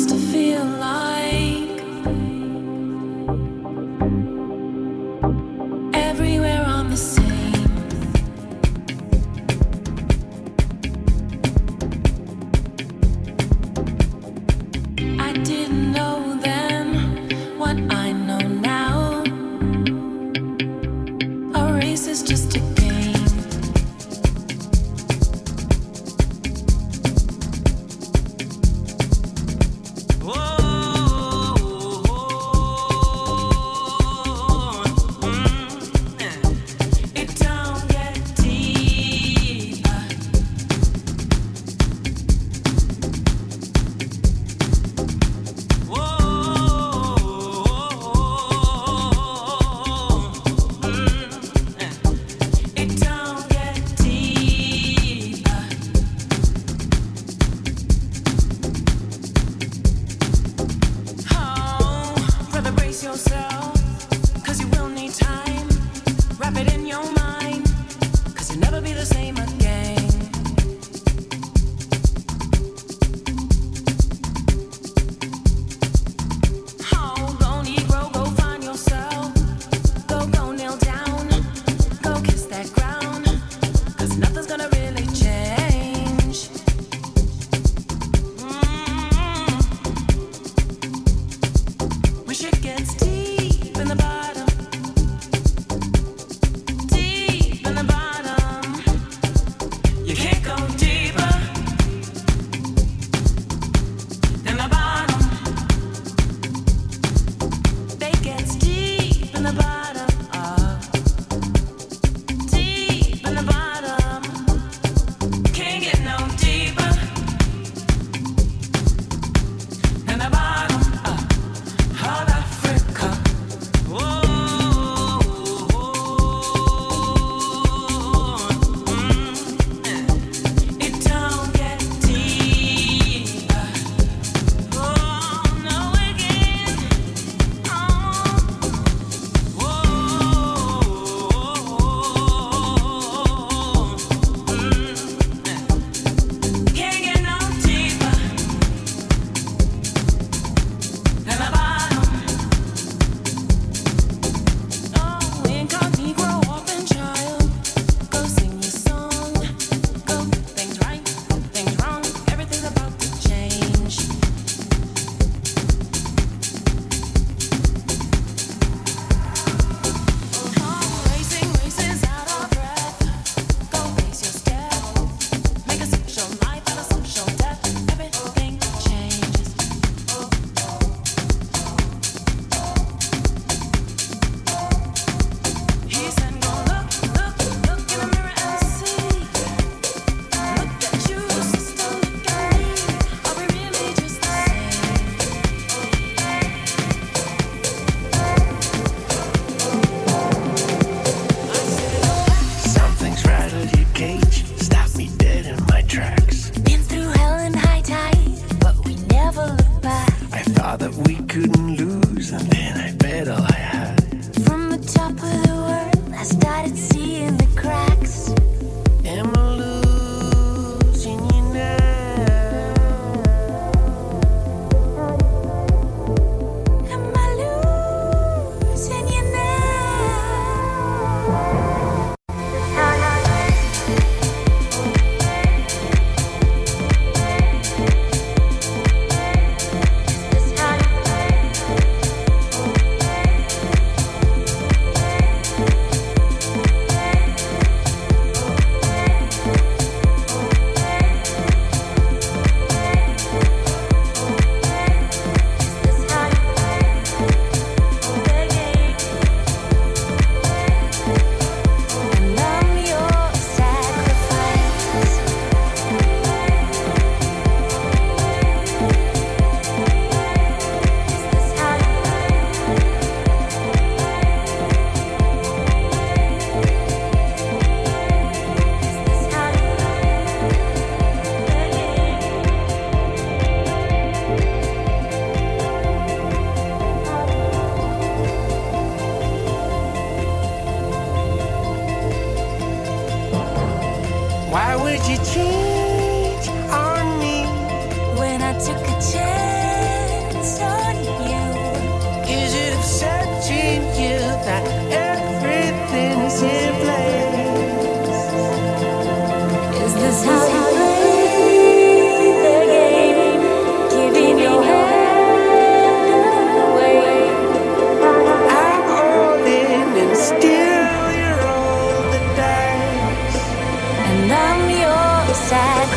would you change on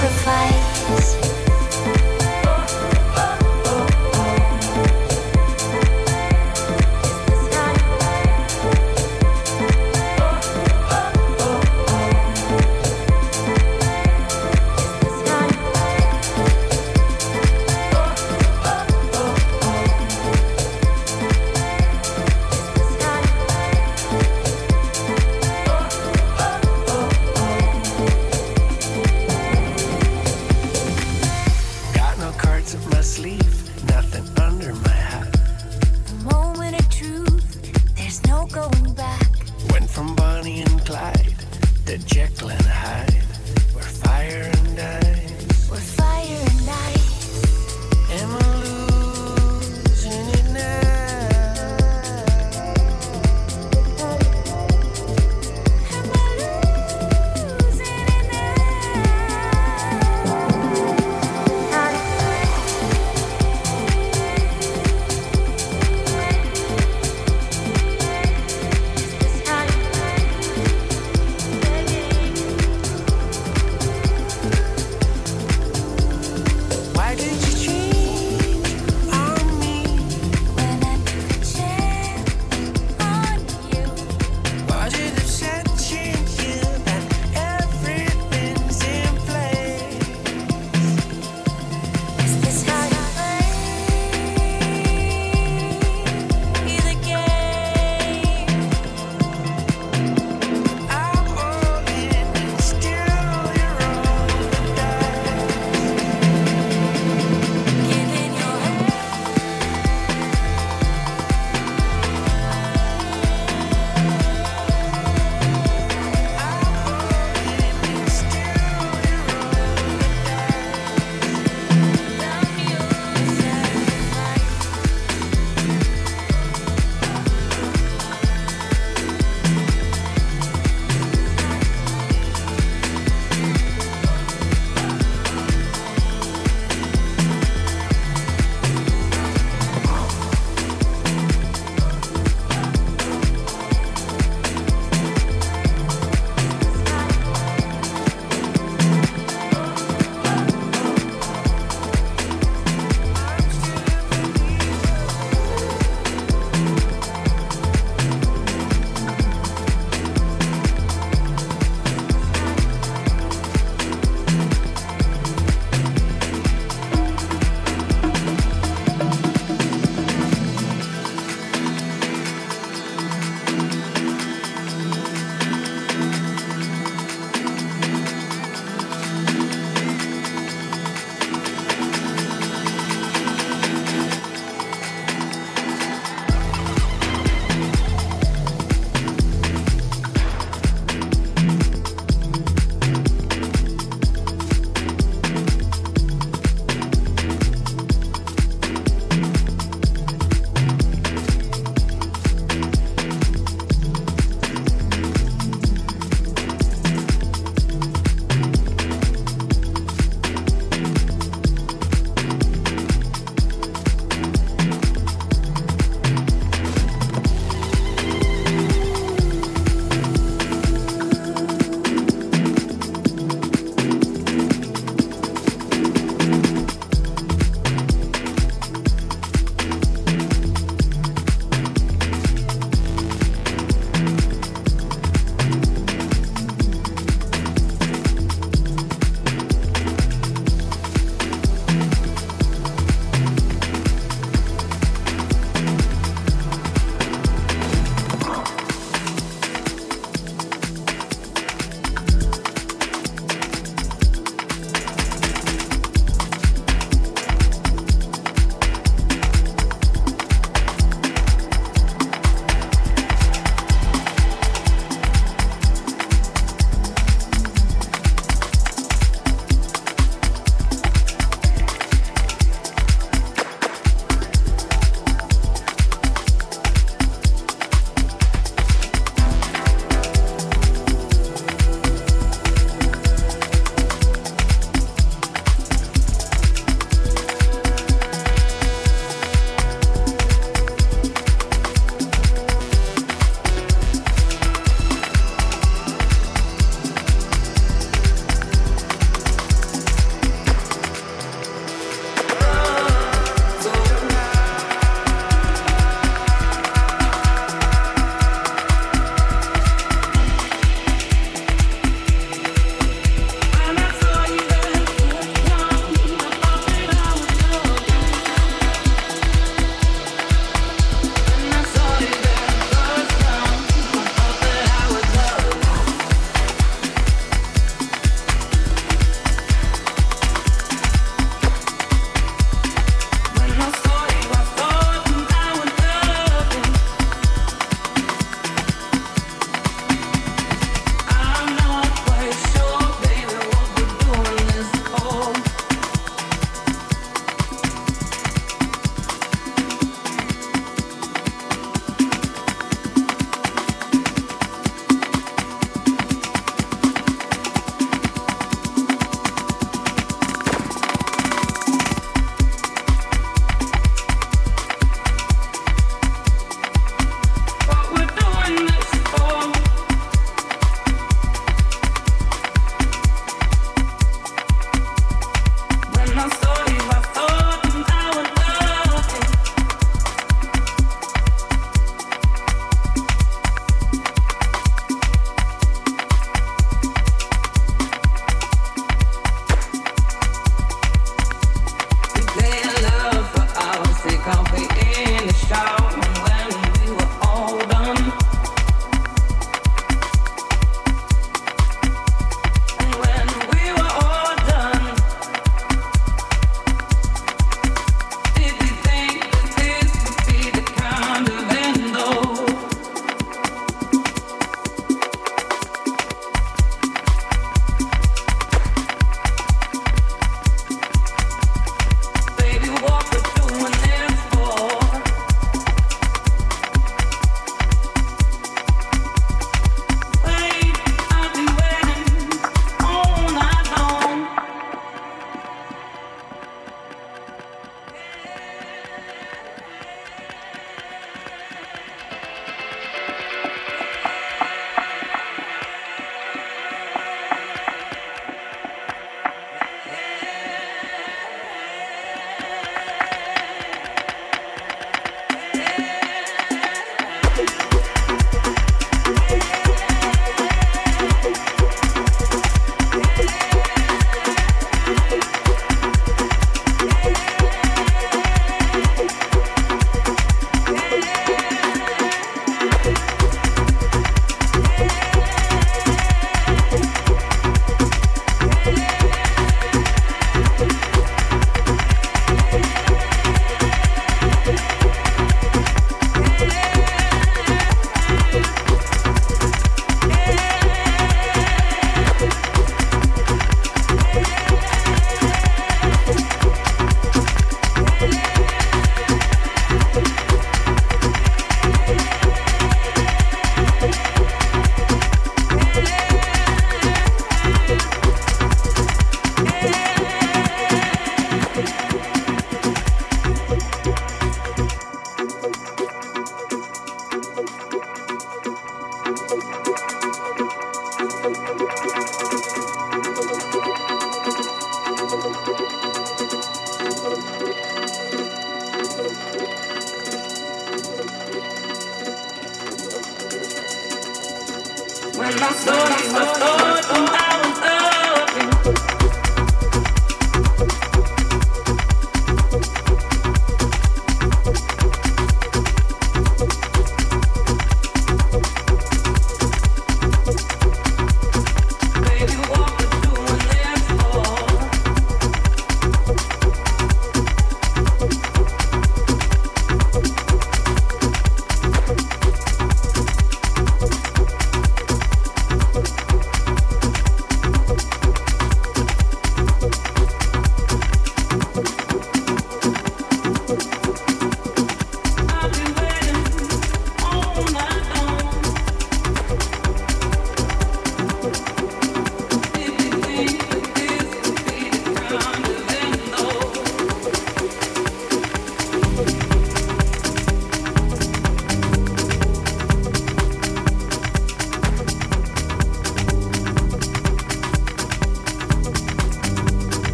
sacrifice.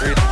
Damn,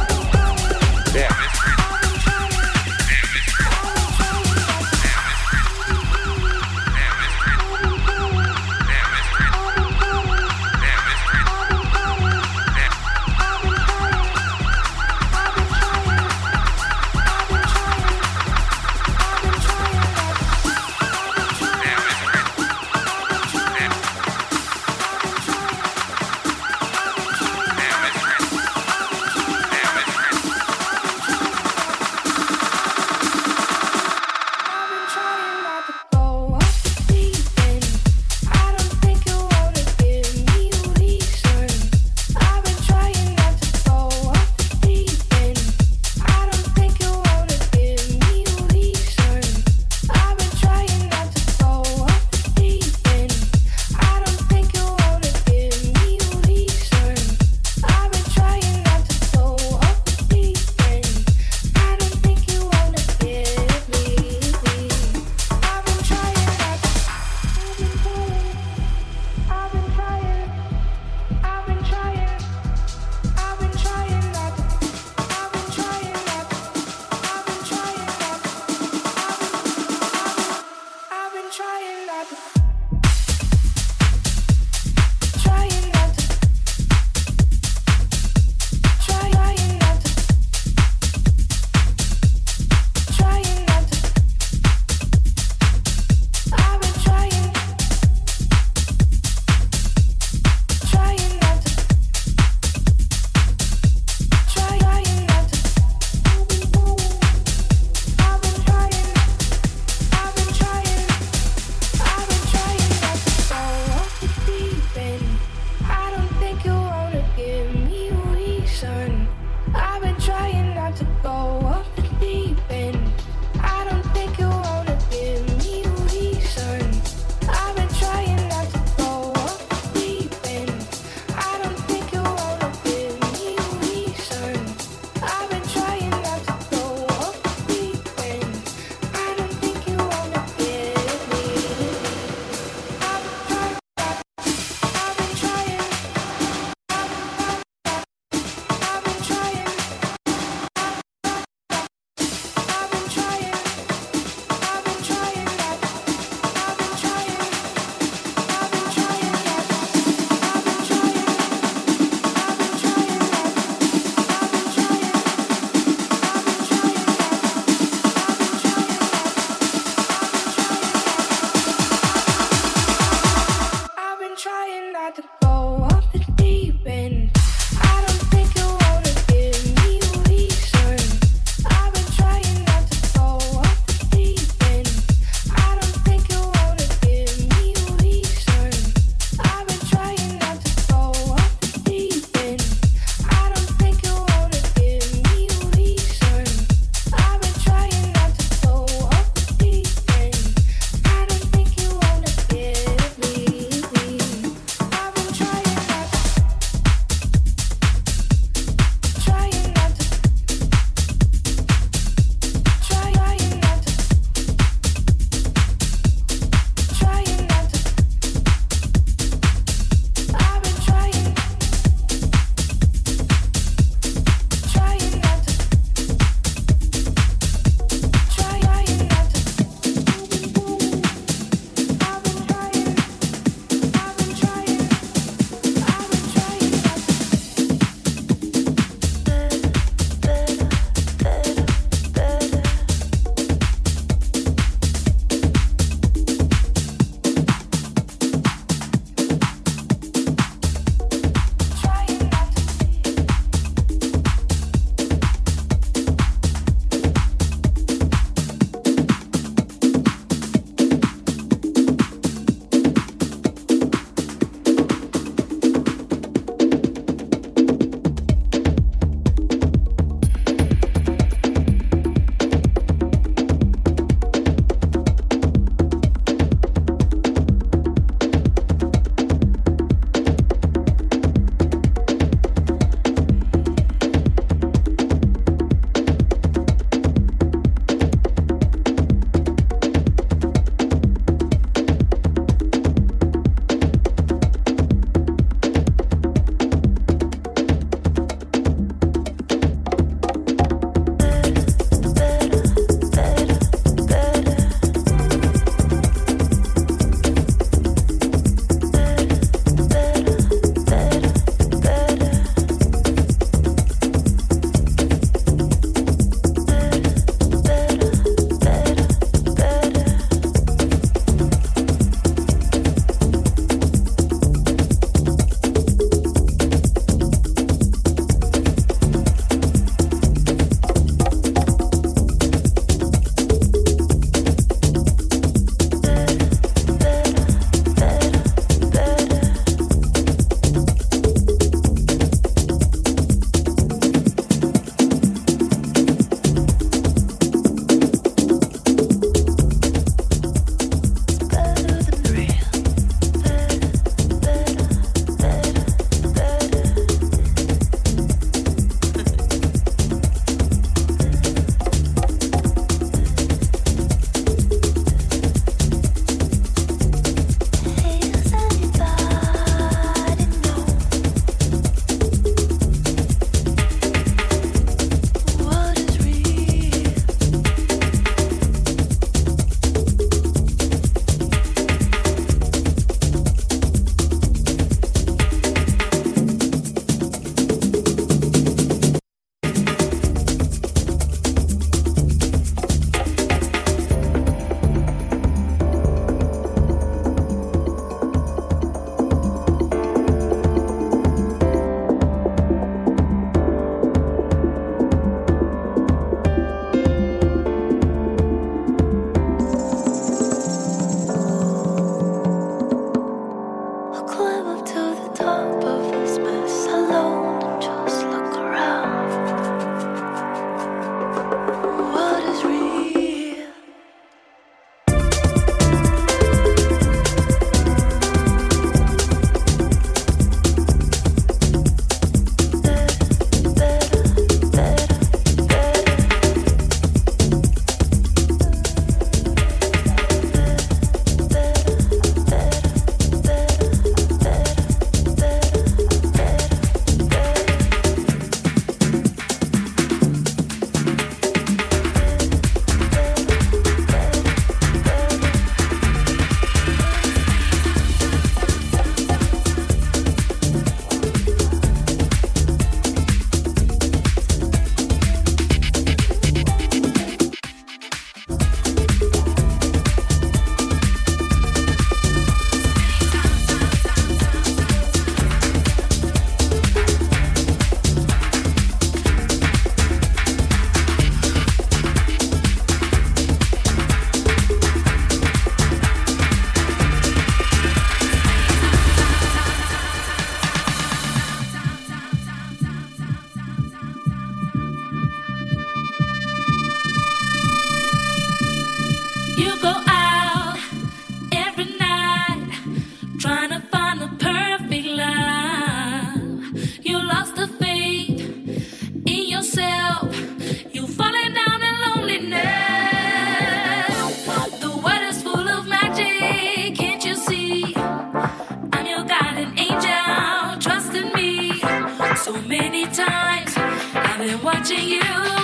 you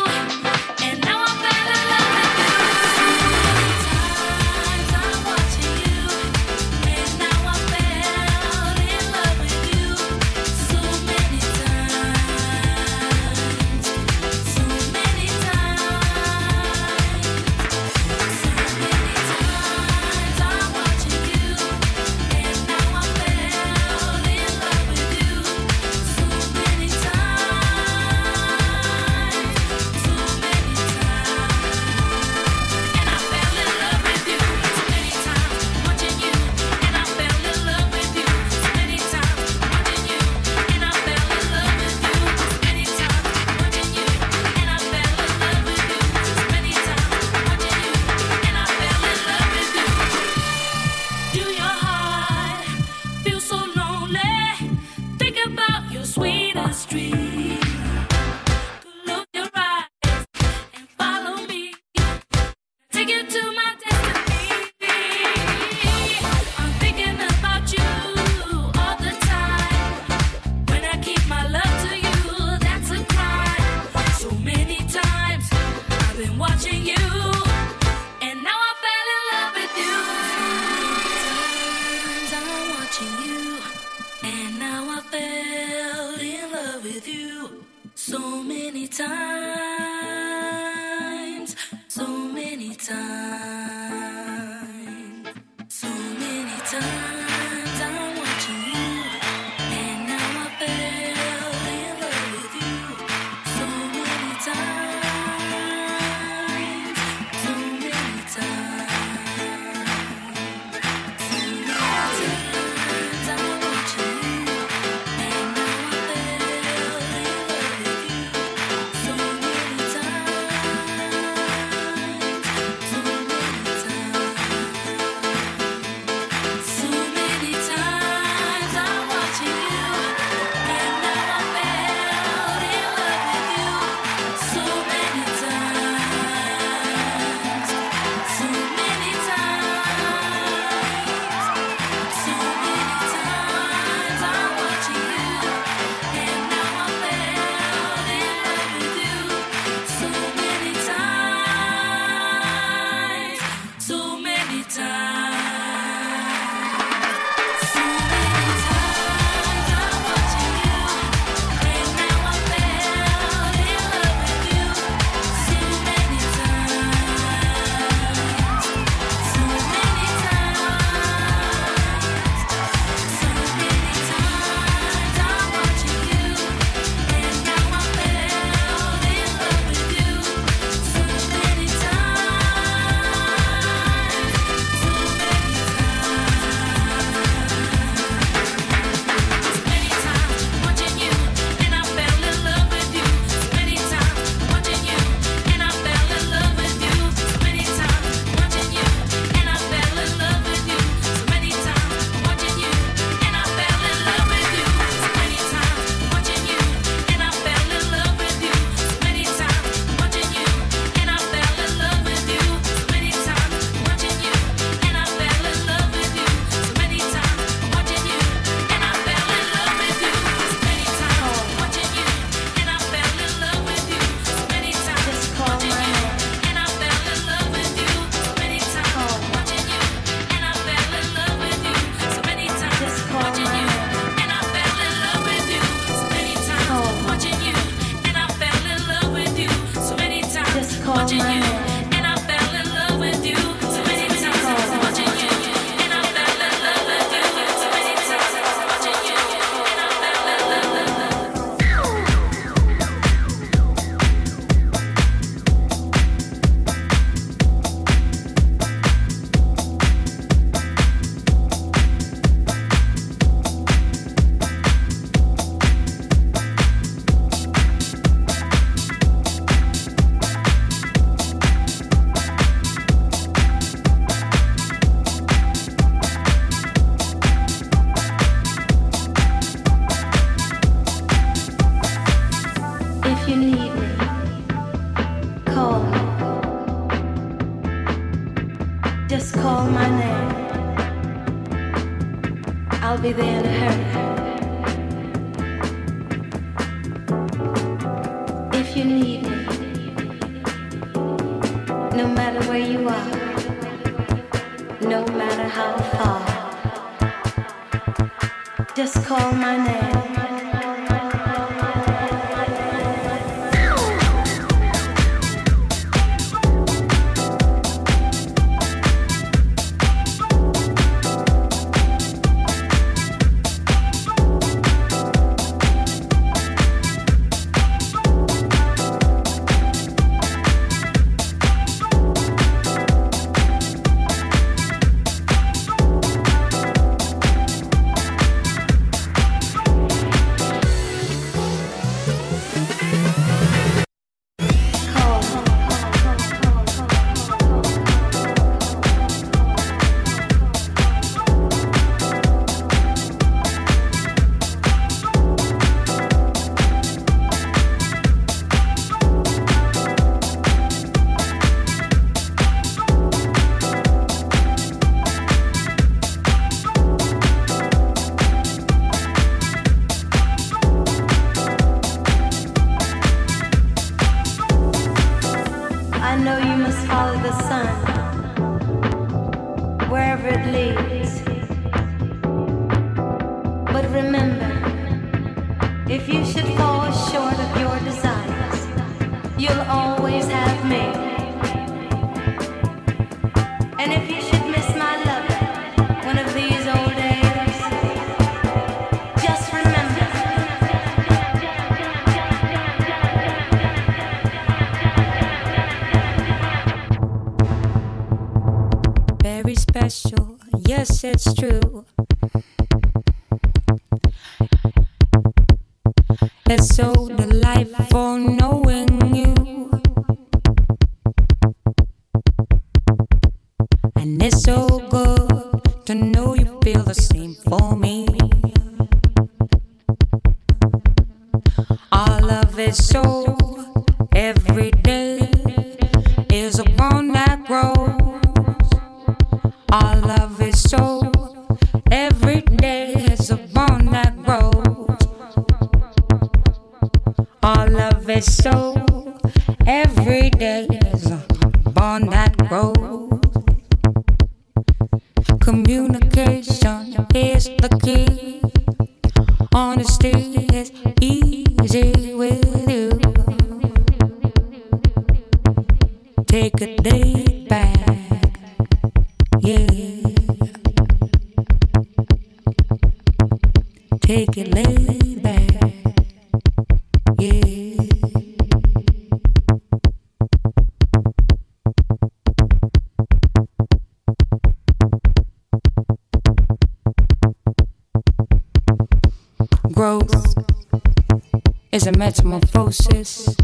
is a metamorphosis,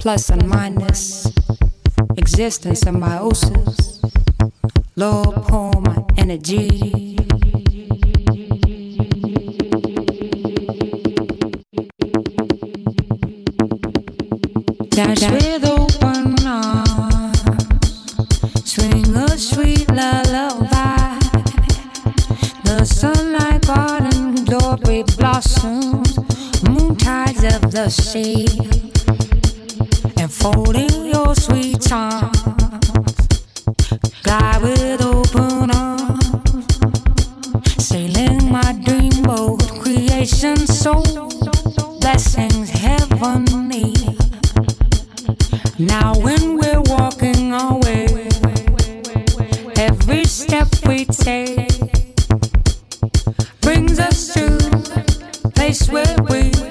plus and minus, existence and meiosis, low poem energy. Dance with open arms, swing a sweet lullaby. The sunlight garden glory blossoms moon tides of the sea, enfolding your sweet charms. Glide with open arms, sailing my dream boat, creation soul blessings heavenly. Now when we're walking our way, every step we take brings us to place where we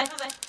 Estuvimos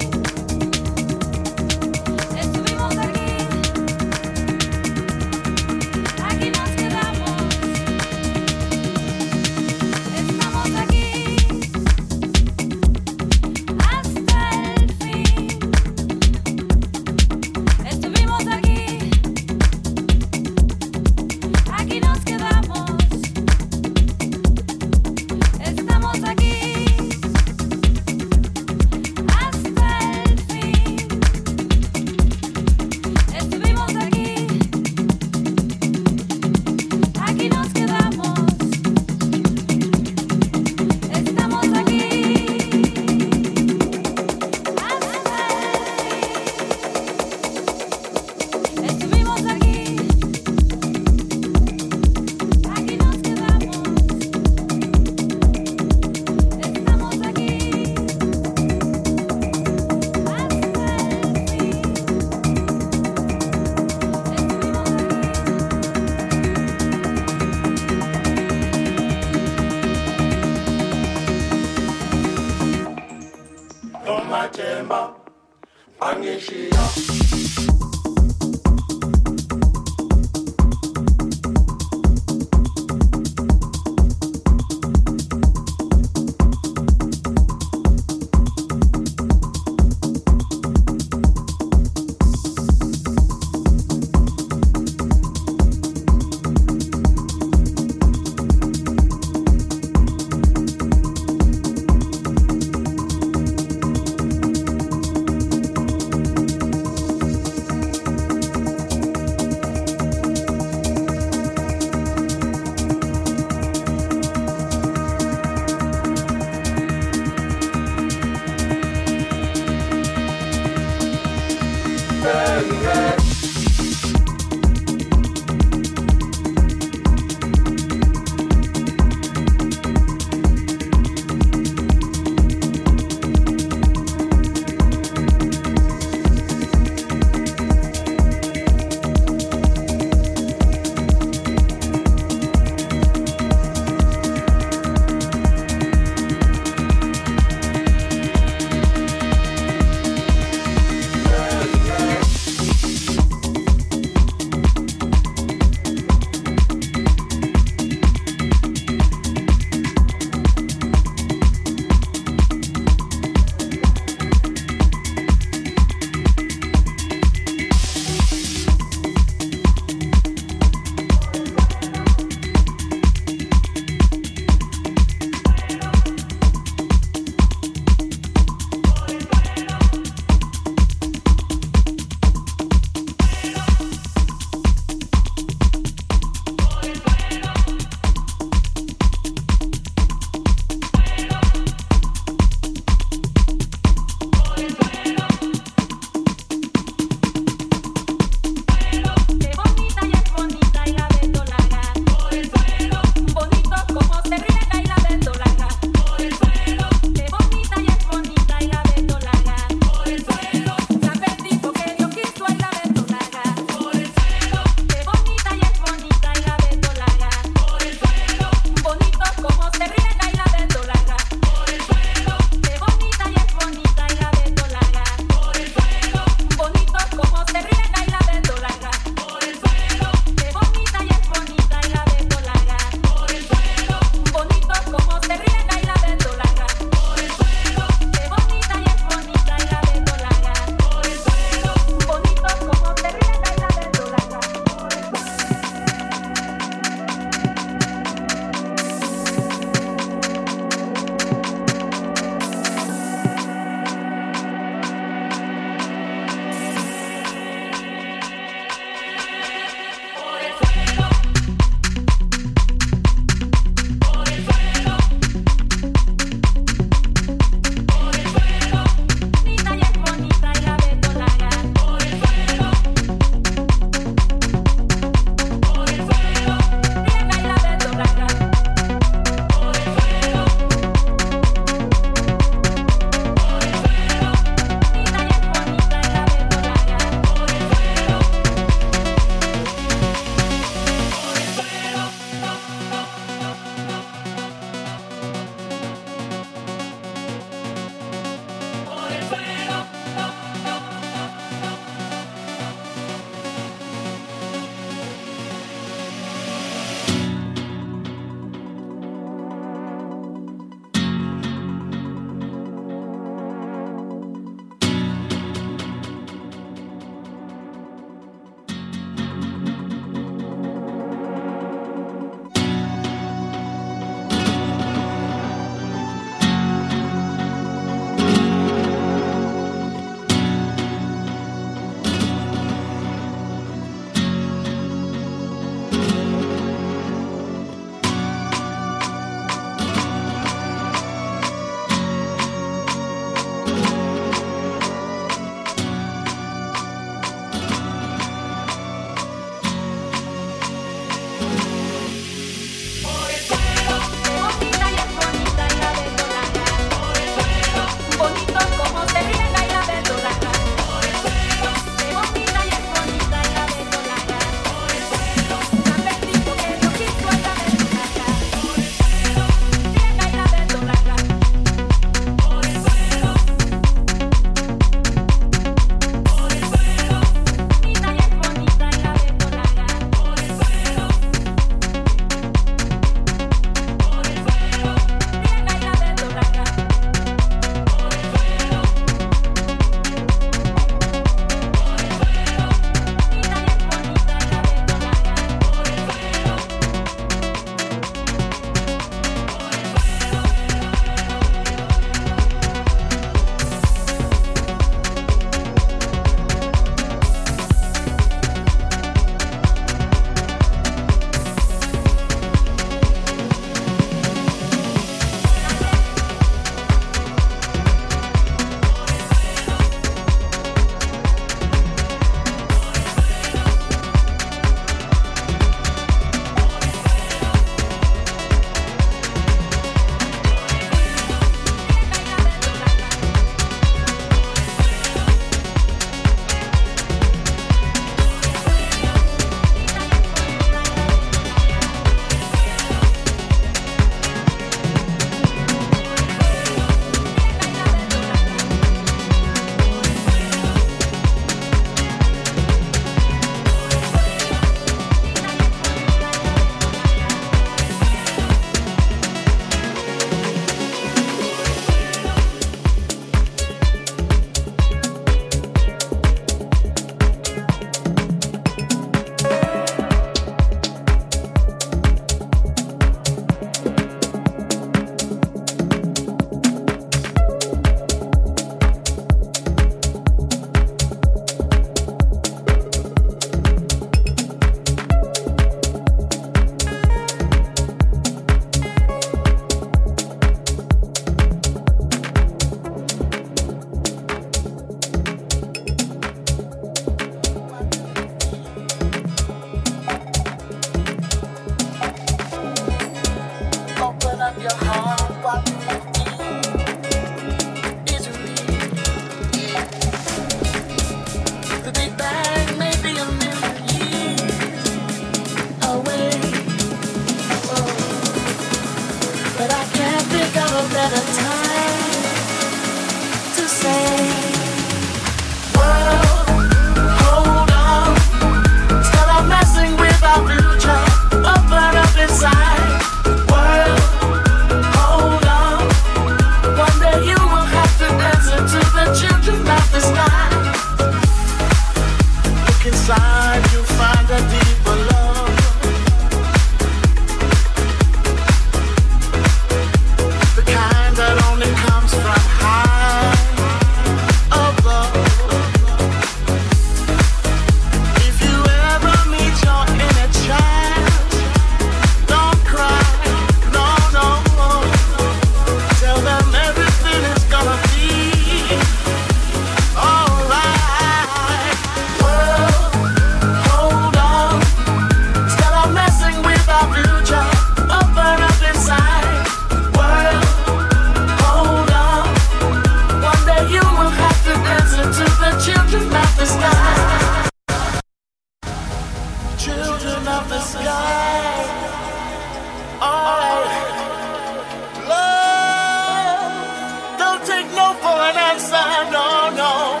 no for an answer, no, no.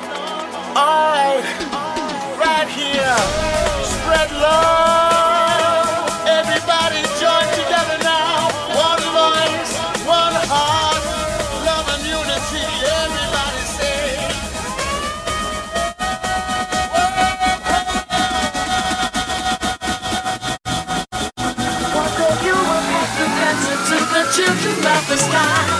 I, right here, spread love. Everybody join together now. One voice, one heart, love and unity. Everybody you to the children of the sky?